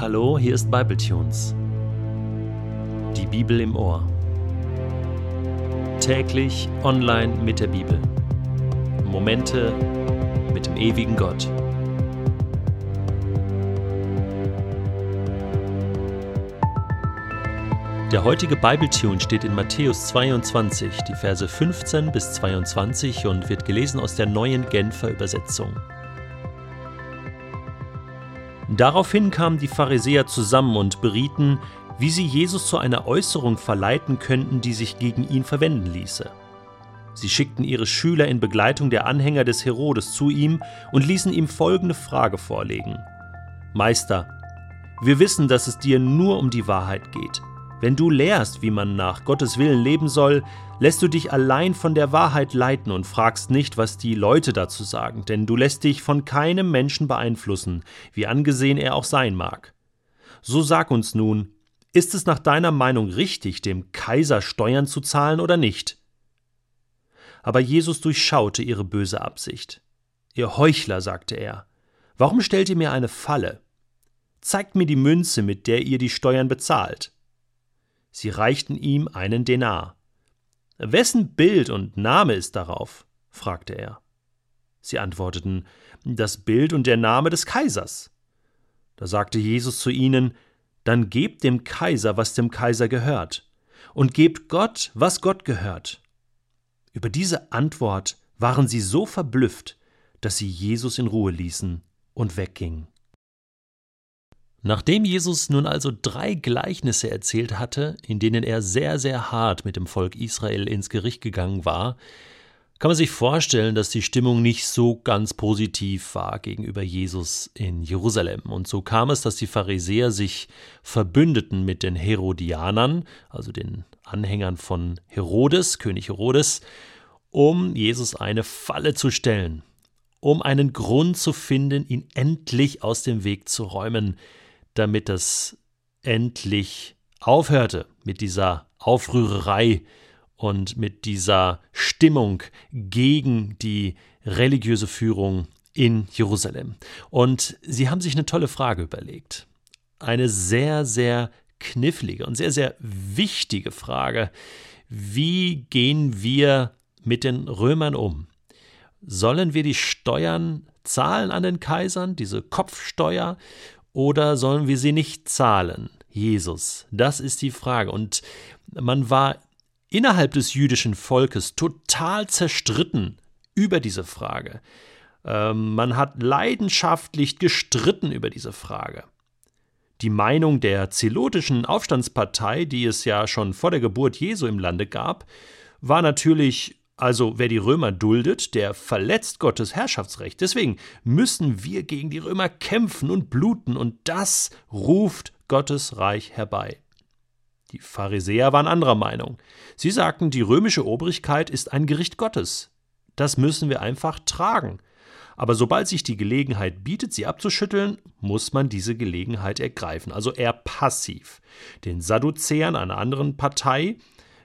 Hallo, hier ist Bibletunes. Die Bibel im Ohr. Täglich online mit der Bibel. Momente mit dem ewigen Gott. Der heutige Bibletune steht in Matthäus 22, die Verse 15 bis 22 und wird gelesen aus der neuen Genfer Übersetzung. Daraufhin kamen die Pharisäer zusammen und berieten, wie sie Jesus zu einer Äußerung verleiten könnten, die sich gegen ihn verwenden ließe. Sie schickten ihre Schüler in Begleitung der Anhänger des Herodes zu ihm und ließen ihm folgende Frage vorlegen. Meister, wir wissen, dass es dir nur um die Wahrheit geht. Wenn du lehrst, wie man nach Gottes Willen leben soll, lässt du dich allein von der Wahrheit leiten und fragst nicht, was die Leute dazu sagen, denn du lässt dich von keinem Menschen beeinflussen, wie angesehen er auch sein mag. So sag uns nun, ist es nach deiner Meinung richtig, dem Kaiser Steuern zu zahlen oder nicht? Aber Jesus durchschaute ihre böse Absicht. Ihr Heuchler, sagte er, warum stellt ihr mir eine Falle? Zeigt mir die Münze, mit der ihr die Steuern bezahlt. Sie reichten ihm einen Denar. Wessen Bild und Name ist darauf? fragte er. Sie antworteten Das Bild und der Name des Kaisers. Da sagte Jesus zu ihnen Dann gebt dem Kaiser, was dem Kaiser gehört, und gebt Gott, was Gott gehört. Über diese Antwort waren sie so verblüfft, dass sie Jesus in Ruhe ließen und weggingen. Nachdem Jesus nun also drei Gleichnisse erzählt hatte, in denen er sehr, sehr hart mit dem Volk Israel ins Gericht gegangen war, kann man sich vorstellen, dass die Stimmung nicht so ganz positiv war gegenüber Jesus in Jerusalem. Und so kam es, dass die Pharisäer sich verbündeten mit den Herodianern, also den Anhängern von Herodes, König Herodes, um Jesus eine Falle zu stellen, um einen Grund zu finden, ihn endlich aus dem Weg zu räumen, damit das endlich aufhörte mit dieser Aufrührerei und mit dieser Stimmung gegen die religiöse Führung in Jerusalem. Und sie haben sich eine tolle Frage überlegt. Eine sehr, sehr knifflige und sehr, sehr wichtige Frage. Wie gehen wir mit den Römern um? Sollen wir die Steuern zahlen an den Kaisern, diese Kopfsteuer, oder sollen wir sie nicht zahlen? Jesus, das ist die Frage. Und man war innerhalb des jüdischen Volkes total zerstritten über diese Frage. Ähm, man hat leidenschaftlich gestritten über diese Frage. Die Meinung der zelotischen Aufstandspartei, die es ja schon vor der Geburt Jesu im Lande gab, war natürlich also wer die Römer duldet, der verletzt Gottes Herrschaftsrecht. Deswegen müssen wir gegen die Römer kämpfen und bluten, und das ruft Gottes Reich herbei. Die Pharisäer waren anderer Meinung. Sie sagten, die römische Obrigkeit ist ein Gericht Gottes. Das müssen wir einfach tragen. Aber sobald sich die Gelegenheit bietet, sie abzuschütteln, muss man diese Gelegenheit ergreifen, also eher passiv. Den Sadduzäern, einer anderen Partei,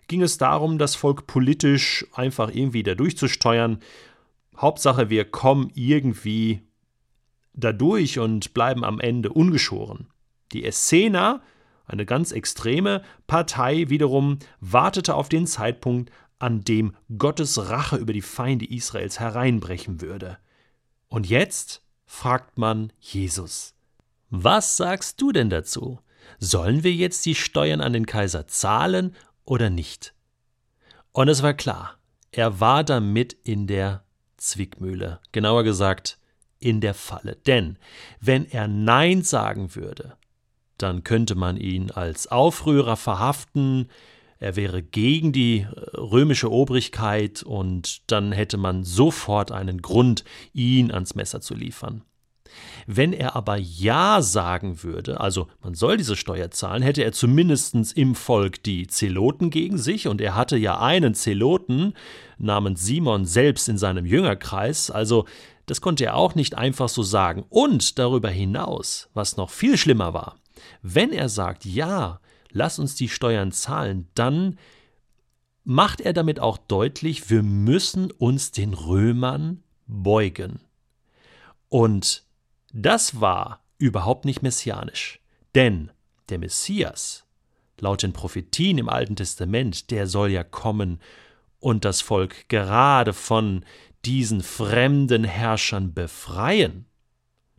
ging es darum, das Volk politisch einfach irgendwie da durchzusteuern. Hauptsache, wir kommen irgendwie dadurch und bleiben am Ende ungeschoren. Die Essener, eine ganz extreme Partei wiederum, wartete auf den Zeitpunkt, an dem Gottes Rache über die Feinde Israels hereinbrechen würde. Und jetzt fragt man Jesus. Was sagst du denn dazu? Sollen wir jetzt die Steuern an den Kaiser zahlen oder nicht. Und es war klar, er war damit in der Zwickmühle, genauer gesagt in der Falle. Denn wenn er Nein sagen würde, dann könnte man ihn als Aufrührer verhaften, er wäre gegen die äh, römische Obrigkeit und dann hätte man sofort einen Grund, ihn ans Messer zu liefern. Wenn er aber Ja sagen würde, also man soll diese Steuer zahlen, hätte er zumindest im Volk die Zeloten gegen sich und er hatte ja einen Zeloten namens Simon selbst in seinem Jüngerkreis, also das konnte er auch nicht einfach so sagen. Und darüber hinaus, was noch viel schlimmer war, wenn er sagt, ja, lass uns die Steuern zahlen, dann macht er damit auch deutlich, wir müssen uns den Römern beugen. Und das war überhaupt nicht messianisch. Denn der Messias, laut den Prophetien im Alten Testament, der soll ja kommen und das Volk gerade von diesen fremden Herrschern befreien.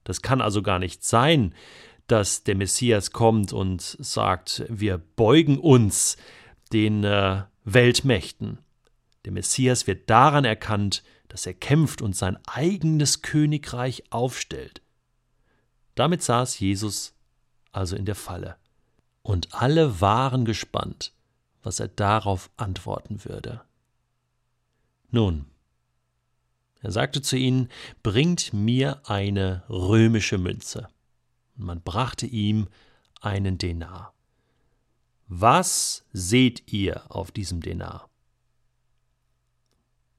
Das kann also gar nicht sein, dass der Messias kommt und sagt, wir beugen uns den äh, Weltmächten. Der Messias wird daran erkannt, dass er kämpft und sein eigenes Königreich aufstellt. Damit saß Jesus also in der Falle. Und alle waren gespannt, was er darauf antworten würde. Nun, er sagte zu ihnen, bringt mir eine römische Münze. Und man brachte ihm einen Denar. Was seht ihr auf diesem Denar?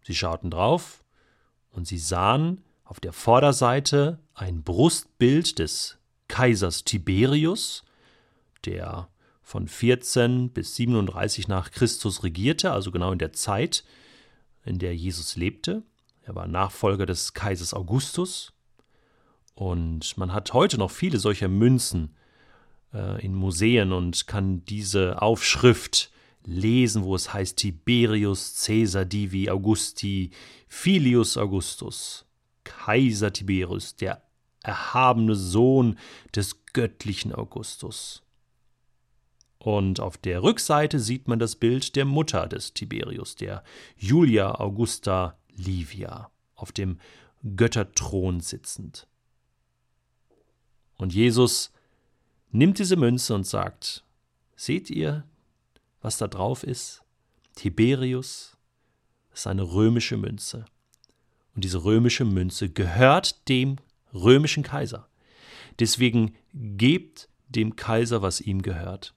Sie schauten drauf und sie sahen auf der Vorderseite ein Brustbild des Kaisers Tiberius, der von 14 bis 37 nach Christus regierte, also genau in der Zeit, in der Jesus lebte. Er war Nachfolger des Kaisers Augustus. Und man hat heute noch viele solcher Münzen äh, in Museen und kann diese Aufschrift lesen, wo es heißt Tiberius Caesar Divi Augusti Filius Augustus. Kaiser Tiberius, der erhabene Sohn des göttlichen Augustus. Und auf der Rückseite sieht man das Bild der Mutter des Tiberius, der Julia Augusta Livia, auf dem Götterthron sitzend. Und Jesus nimmt diese Münze und sagt, seht ihr, was da drauf ist? Tiberius ist eine römische Münze. Und diese römische Münze gehört dem römischen Kaiser. Deswegen gebt dem Kaiser, was ihm gehört.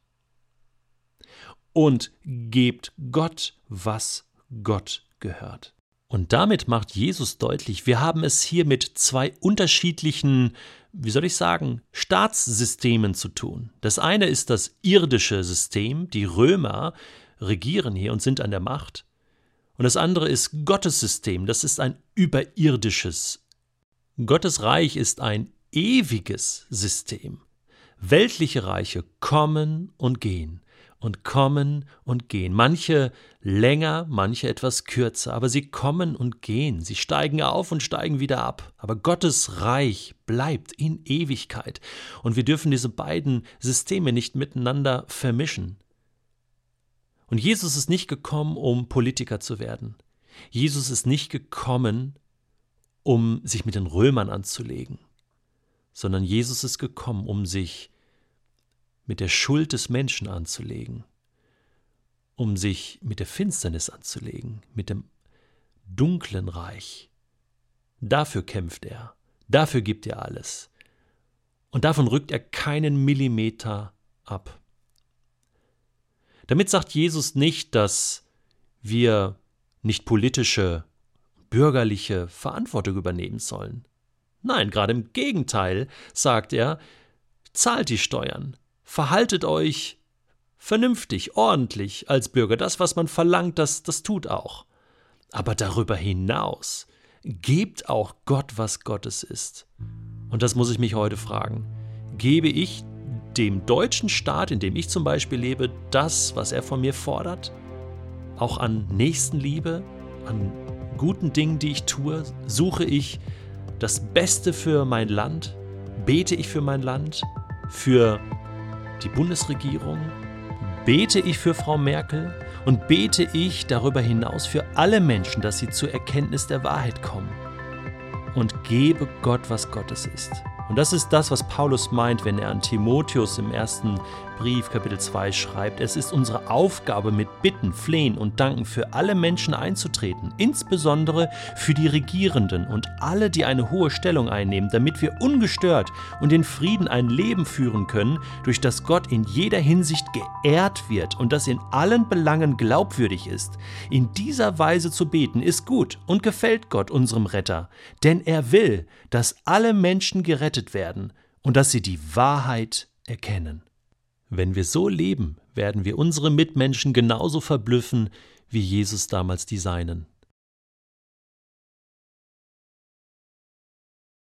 Und gebt Gott, was Gott gehört. Und damit macht Jesus deutlich, wir haben es hier mit zwei unterschiedlichen, wie soll ich sagen, Staatssystemen zu tun. Das eine ist das irdische System, die Römer regieren hier und sind an der Macht. Und das andere ist Gottes System, das ist ein überirdisches. Gottes Reich ist ein ewiges System. Weltliche Reiche kommen und gehen und kommen und gehen. Manche länger, manche etwas kürzer, aber sie kommen und gehen. Sie steigen auf und steigen wieder ab. Aber Gottes Reich bleibt in Ewigkeit. Und wir dürfen diese beiden Systeme nicht miteinander vermischen. Und Jesus ist nicht gekommen, um Politiker zu werden. Jesus ist nicht gekommen, um sich mit den Römern anzulegen, sondern Jesus ist gekommen, um sich mit der Schuld des Menschen anzulegen, um sich mit der Finsternis anzulegen, mit dem dunklen Reich. Dafür kämpft er, dafür gibt er alles. Und davon rückt er keinen Millimeter ab. Damit sagt Jesus nicht, dass wir nicht politische, bürgerliche Verantwortung übernehmen sollen. Nein, gerade im Gegenteil sagt er, zahlt die Steuern, verhaltet euch vernünftig, ordentlich als Bürger. Das, was man verlangt, das, das tut auch. Aber darüber hinaus, gebt auch Gott, was Gottes ist. Und das muss ich mich heute fragen. Gebe ich dem deutschen Staat, in dem ich zum Beispiel lebe, das, was er von mir fordert? Auch an Nächstenliebe, an guten Dingen, die ich tue? Suche ich das Beste für mein Land? Bete ich für mein Land? Für die Bundesregierung, bete ich für Frau Merkel und bete ich darüber hinaus für alle Menschen, dass sie zur Erkenntnis der Wahrheit kommen und gebe Gott, was Gottes ist. Und das ist das, was Paulus meint, wenn er an Timotheus im ersten Brief Kapitel 2 schreibt. Es ist unsere Aufgabe, mit Bitten, Flehen und Danken für alle Menschen einzutreten, insbesondere für die Regierenden und alle, die eine hohe Stellung einnehmen, damit wir ungestört und in Frieden ein Leben führen können, durch das Gott in jeder Hinsicht geehrt wird und das in allen Belangen glaubwürdig ist. In dieser Weise zu beten ist gut und gefällt Gott unserem Retter, denn er will, dass alle Menschen gerettet werden und dass sie die Wahrheit erkennen. Wenn wir so leben, werden wir unsere Mitmenschen genauso verblüffen, wie Jesus damals die Seinen.